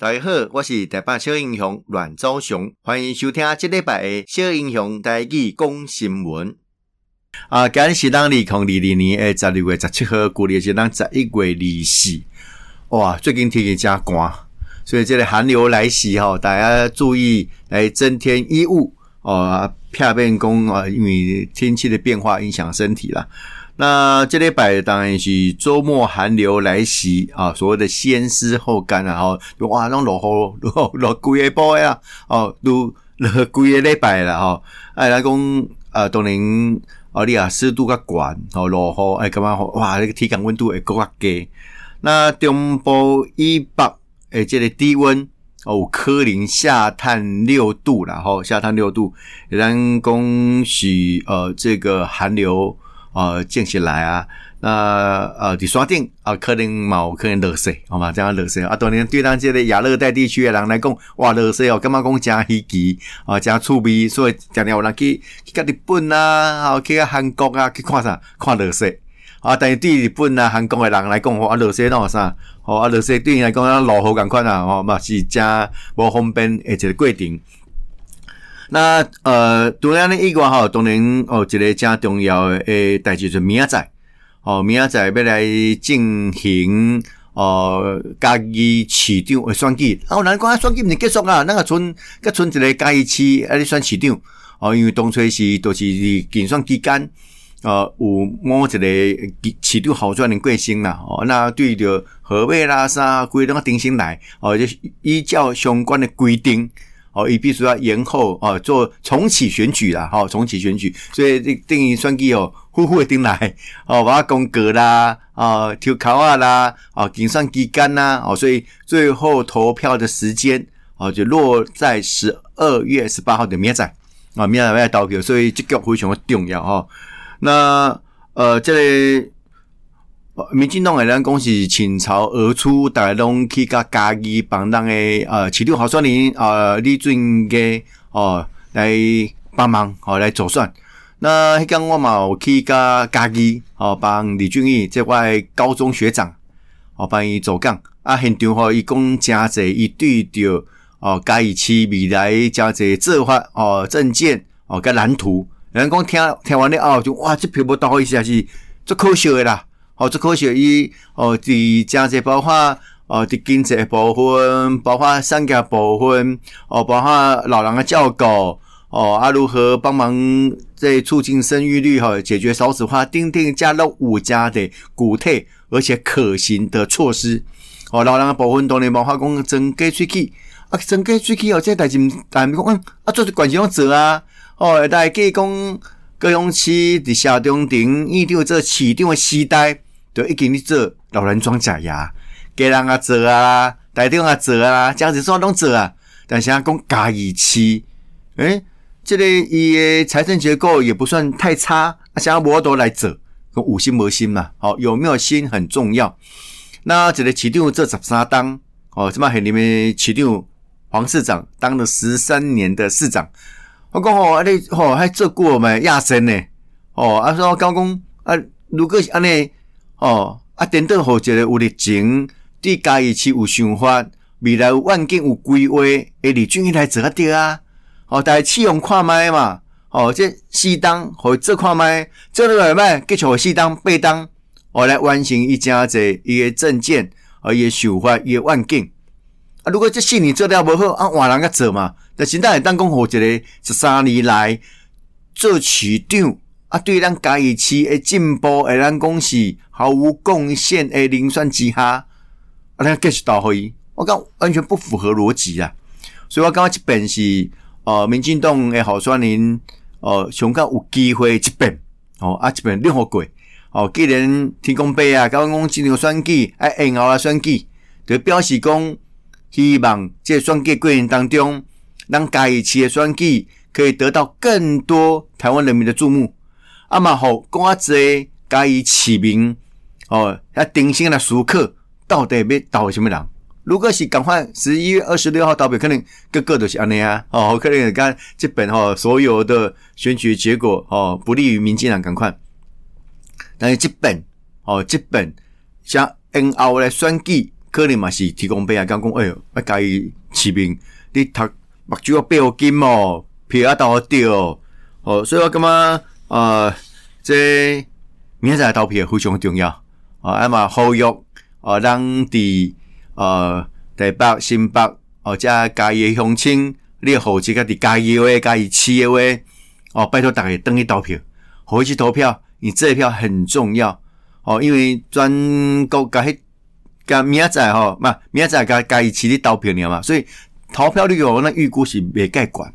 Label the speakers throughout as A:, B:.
A: 大家好，我是台北小英雄阮昭雄，欢迎收听这礼拜的小英雄台语讲新闻。啊，今日是咱二零二二年的十二月十七号，旧历是咱十一月二四。哇，最近天气真寒，所以这个寒流来袭吼，大家注意来增添衣物哦。片变工啊，因为天气的变化影响身体啦。那这礼拜当然是周末寒流来袭啊，所谓的先湿后干啊，吼，哇，拢落雨落落几个波呀，哦，都落几个礼拜了吼。哎，来讲啊，当然啊，你啊湿度较悬，吼，落雨哎，干嘛？哇，那个体感温度会更加低。那中部以北诶，这个低温哦，有可能下探六度了，吼，下探六度。咱讲是呃，这个寒流。呃，降下来啊，那呃，伫山顶啊，可能冇可能落雪，好嘛？这样落雪啊，当然对咱这个亚热带地区的人来讲，哇，落雪哦，感觉讲真稀奇啊，真趣味，所以常常有人去去个日本啊，好去个韩国啊，去看啥？看落雪啊。但是对日本啊、韩国的人来讲，哇，落雪那啥？哦，啊，落雪对伊来讲，咱落雨咁款啊，哦，嘛是真无方便的一个过程。那呃，当然呢，以外哈，当然哦，一个真重要诶代志就是明仔载，哦，明仔载要来进行呃嘉义市长诶选举。哦，咱讲啊，选举毋是结束啊，咱个剩搁剩一个嘉义市啊，咧选市长。哦，因为当初是都是竞选期间，呃，有某一个市长候选人过身啦。哦，那对着河尾啦啥规拢个定性来，哦，就依照相关的规定。哦，伊必须要延后哦，做重启选举啦，哈，重启选举，所以这等于选举哦，呼呼的进来，哦，把公告啦，啊，抽卡啊啦，啊，竞选期间呐，哦，所以最后投票的时间哦，就落在十二月十八号的明仔，啊，明仔要投票，所以这个非常的重要哈。那呃，这里、个。民进党诶，咱讲是倾巢而出，大家拢去甲家己帮咱诶呃市长候选人呃李俊杰哦来帮忙哦来助选。那迄天我嘛有去甲家己哦帮李俊义这位高中学长哦帮伊助讲啊，现场吼伊讲真济，伊对着哦嘉义市未来真济做法哦证件哦甲蓝图，人讲听听完了后就哇，这票无投伊实在是足可惜诶啦。哦，最可惜伊哦，伫经济包括哦，伫经济部分，包括产业部分，哦，包括老人的照顾，哦，啊，如何帮忙在促进生育率，哈，解决少子化，订定加入五家的具体而且可行的措施。哦，老人的部分当然包括讲增加喙齿，啊，增加喙齿哦，这代志，但讲嗯，啊，做是关系拢做啊，哦，大家讲高雄市伫社中庭遇到这市长的时代。就已经咧做老人装假牙，家人啊做啊，台中啊做啊，这样子说拢做啊。但是啊，讲嘉义市，诶，这个伊的财政结构也不算太差，啊，想要无多来做，有心无心嘛？好，有没有心很重要。那这个市长做十三当，哦，这么很里面市长黄市长当了十三年的市长，我讲哦，你哦还做过没亚生呢？哦，啊说高公啊，如果是安尼。哦，啊，等等，好一个有热情，对家己是有想法，未来有愿景有规划，诶，李俊义来做啊对啊，哦，大家试用看卖嘛，哦，这四当互伊做看卖，做落来卖，继续互四当八当，哦，来完成一家子伊个政见，哦，伊个想法，伊个愿景。啊，如果这四年做了无好，啊，换人个做嘛，但是咱会当讲互一个十三年来做市长。啊，对咱嘉义市诶进步，诶咱讲是毫无贡献诶零算之下，啊，咱继续投伊，我讲完全不符合逻辑啊！所以我感觉这边是呃，民进党诶候选人，呃，上较有机会这边哦，啊，这边任何过哦，既然天公伯啊，刚刚讲进入选举，哎，然后啊选举，就表示讲希望这选举过程当中，咱嘉义市诶选举可以得到更多台湾人民的注目。啊嘛好，讲啊济嘉义市民哦，要定心来思考，到底要投什么人？如果是赶快十一月二十六号投票，可能个个都是安尼啊，哦，可能讲这本哈所有的选举结果哦，不利于民进党赶快。但是这本哦，这本像 N 奥来选举可能嘛是提供俾啊，讲讲哎呦，啊家己市民，你读目睭要背好金哦，票啊到我掉哦，所以我感觉呃，这明仔载投票非常重要啊，啊嘛呼吁啊，咱伫呃台北、新北哦，加嘉义乡亲，你户籍家伫嘉义话、嘉义市的话哦，拜托大家登去投票，回去投票，你这一票很重要哦，因为全国甲迄甲明仔载吼，嘛明仔载甲嘉义市咧投票了嘛，所以投票率哦，那预估是袂盖管。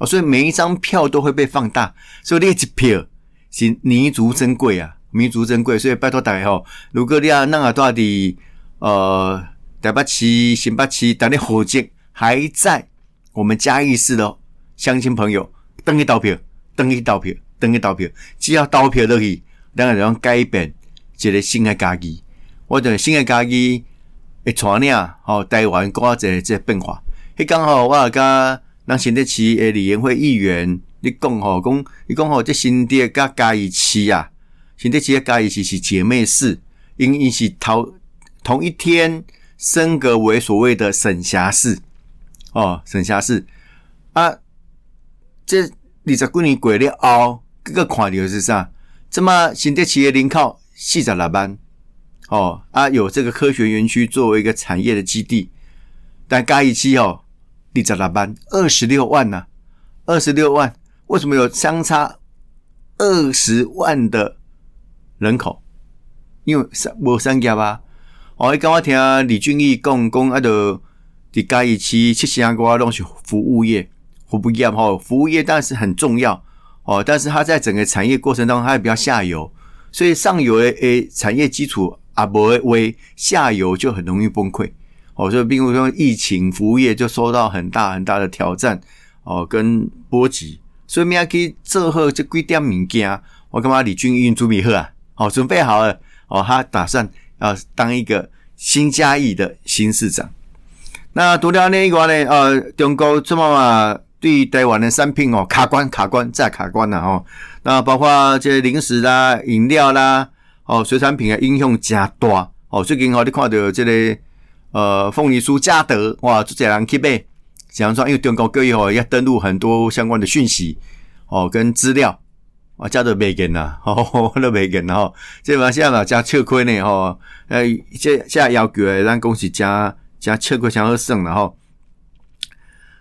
A: 哦，所以每一张票都会被放大，所以你一票是弥足珍贵啊，弥足珍贵。所以拜托大家吼，如果你要那个到底呃台北市、新北市，但你户籍还在我们嘉义市的乡亲朋友，登记投票，登记投票，登记投票，只要投票落去，咱就能改变一个新的嘉义。我等新的嘉义会带领吼台湾国家这个变化。迄刚好我也甲。咱新德市诶，李延辉议员，你讲吼，讲你讲吼，这新德甲嘉义市啊，新德市甲嘉义市是姐妹市，因因是同同一天升格为所谓的省辖市哦，省辖市啊，这二十几年过了后，各个看到是啥？这么新德市的人口四十六万哦，啊，有这个科学园区作为一个产业的基地，但嘉义市哦。二十六万，二十六万呐，二十六万，为什么有相差二十万的人口？因为三无三家吧。哦，刚我听李俊义讲讲，啊，着伫嘉义市七成外拢是服务业，服务业吼，服务业当然是很重要哦，但是它在整个产业过程当中，它也比较下游，所以上游的诶产业基础啊无为，下游就很容易崩溃。哦，所以比如说疫情，服务业就受到很大很大的挑战哦，跟波及。所以明仔去做好这几点物件，我感觉李俊英准备好啊，好准备好了哦，他打算要当一个新嘉义的新市长。那除了那一个呢？呃，中国这么嘛对台湾的产品哦卡关卡关再卡关了哦。那包括这些零食啦、饮料啦、哦水产品的影响加大哦。最近哦，你看到这个。呃，凤梨酥嘉德哇，这两个 key 假如说，因为中国各地哦要登录很多相关的讯息哦跟资料啊，嘉德没给呐，哦都没给呐，哦，这嘛现在嘛加吃亏呢，吼，呃，这现在要求诶，咱公司加加吃亏相好省了哈。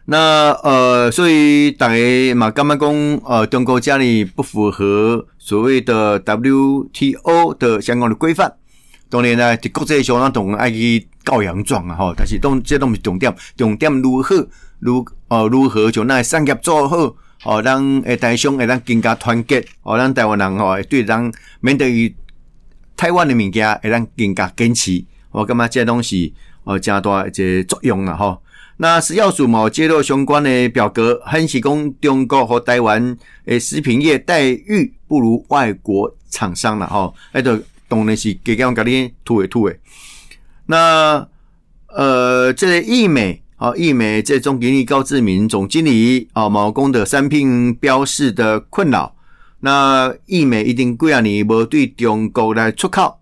A: 那呃，所以大家嘛，刚刚讲呃，中国家里不符合所谓的 WTO 的相关的规范，当然呢，在国际上那种爱去。告洋状啊，吼！但是都这都是重点，重点如何如呃如何就那产业做好，哦，让诶台商诶让更加团结，哦，让台湾人吼对咱面对于台湾的物件会让更加坚持，我感觉这东西哦加大一个作用了吼。那食药署嘛揭露相关的表格，显示讲中国和台湾诶食品业待遇不如外国厂商了吼，诶对当然是加加甲你吐诶吐诶。那呃，这个义美啊，义美这总经理高志明总经理啊，毛公的产品标示的困扰。那义美一定几啊年无对中国来出口，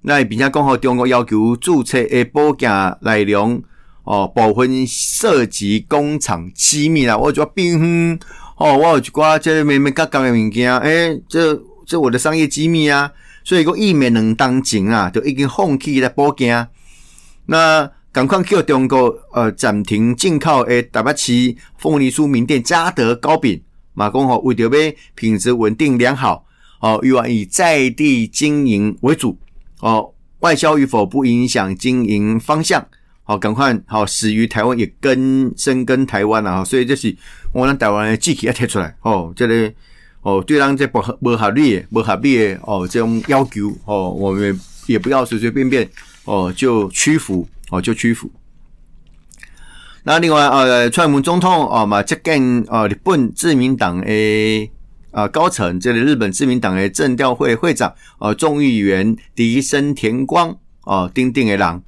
A: 那并且讲好中国要求注册的保价内容哦，部分涉及工厂机密啦。我就冰哦，我有一寡这咩咩角角的物件，诶，这这我的商业机密啊，所以讲义美两当前啊，就已经放弃来保健。那赶快叫中国呃暂停进口诶，台北市凤梨酥名店嘉德糕饼，马公吼为着要品质稳定良好哦，欲望以在地经营为主哦，外销与否不影响经营方向好，赶快好始于台湾也根深耕台湾了哈，所以这是我们台湾的机器要贴出来哦，这里哦对咱这不合不合理不合理的哦这种要求哦，我们也不要随随便便。哦，就屈服，哦，就屈服。那另外，呃，蔡英文总统啊嘛，接见呃日本自民党诶啊高层，这里日本自民党诶政调会会长，呃，众议员萩生田光，哦，丁丁的人。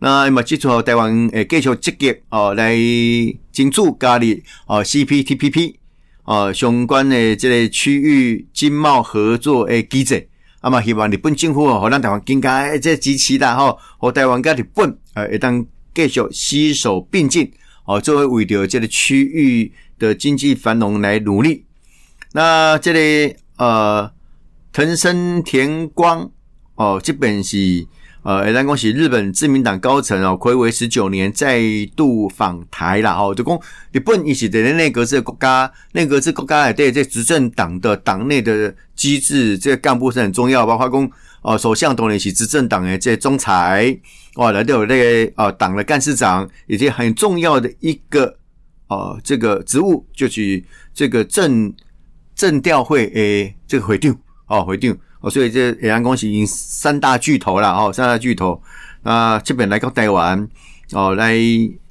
A: 那么基础台湾诶继续积极哦来进驻加入哦 CPTPP 哦相关的这个区域经贸合作诶机制。啊嘛，希望日本政府哦，和咱台湾更加这支持啦吼，和台湾跟日本呃，会当继续携手并进哦，作为为着这个区域的经济繁荣来努力。那这里、个、呃，藤森田光哦，这本是。呃，咱恭喜日本自民党高层哦，睽违十九年再度访台啦。哦，就讲日本伊是的内阁制国家，内阁制国家对这执政党的党内的机制，这个干部是很重要。包括讲哦，首相当然是执政党的这总裁，哇，来都有那个呃党的干事长，以及很重要的一个哦这个职务，就是这个政政调会诶这个会长哦会长。哦，所以这也让恭喜已经三大巨头了哦，三大巨头啊，这边来到台湾哦，来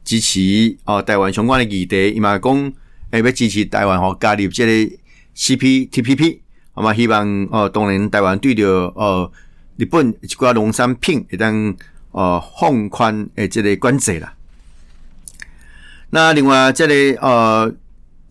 A: 支持哦台湾相关的议题，伊嘛讲诶要支持台湾哦加入这个 CPTPP，好嘛，希望哦当然台湾对着呃日本一寡农产品会当呃放宽诶这个管制啦。那另外这里、个、呃。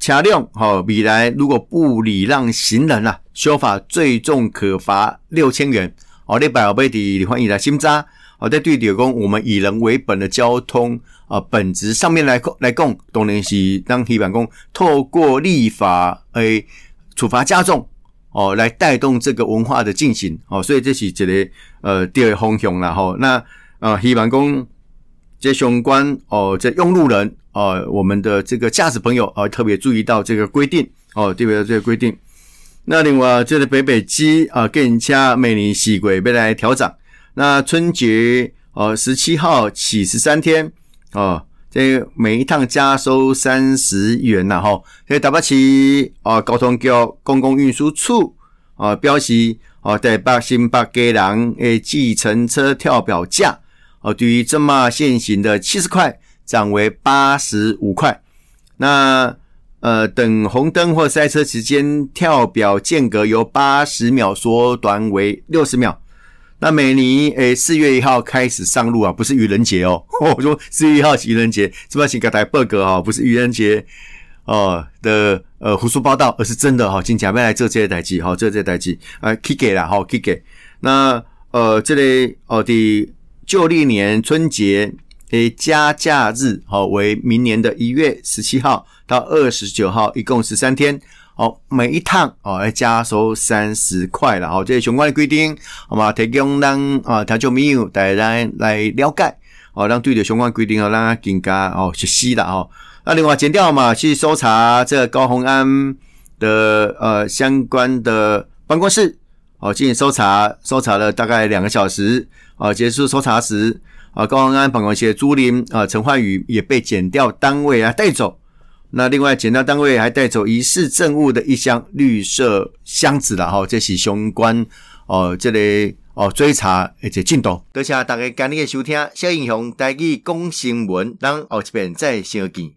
A: 车辆好，未来如果不礼让行人啊，修法最重可罚六千元。好，你百倍的欢迎来新扎。好，在对点工，我们以人为本的交通啊，本质上面来来讲，当然是当提板工透过立法诶处罚加重哦，来带动这个文化的进行。哦，所以这是一个呃第二方向了哈。那呃提板工这相关哦，这用路人。哦，我们的这个驾驶朋友啊，特别注意到这个规定哦，特别这个规定。那另外，这个北北机啊，更加每年西轨被来调整。那春节哦，十七号起十三天哦，这每一趟加收三十元呐，哈。所以台北市啊，交通局公共运输处啊，表示哦，台北新北基隆诶，计程车跳表价哦，对于这么现行的七十块。涨为八十五块，那呃等红灯或塞车时间跳表间隔由八十秒缩短为六十秒。那每年诶四月一号开始上路啊，不是愚人节哦，我说四月一号是愚人节，是不是请给台 bug 啊？不是愚人节哦的呃胡说八道，而是真的哈，请假面来做这些代志哈，做这些代志啊，可以给了哈，可以给。那呃这里哦的旧历年春节。诶，加价日好为明年的一月十七号到二十九号，一共十三天。好，每一趟哦要加收三十块了。好，这些相关的规定，好嘛，提供让啊调酒没有带来来了解。哦，让对的相关规定哦，让他更加哦熟悉了哦。那另外剪掉嘛，去搜查这个高虹安的呃相关的办公室，哦进行搜查，搜查了大概两个小时，哦结束搜查时。啊，高安安办公室的朱林啊，陈焕宇也被检调单位啊带走。那另外检调单位还带走疑似证物的一箱绿色箱子了哈，这是相关哦，这里哦追查而且进度。多谢大家今天的收听，小英雄带去讲新闻，咱后一遍再相见。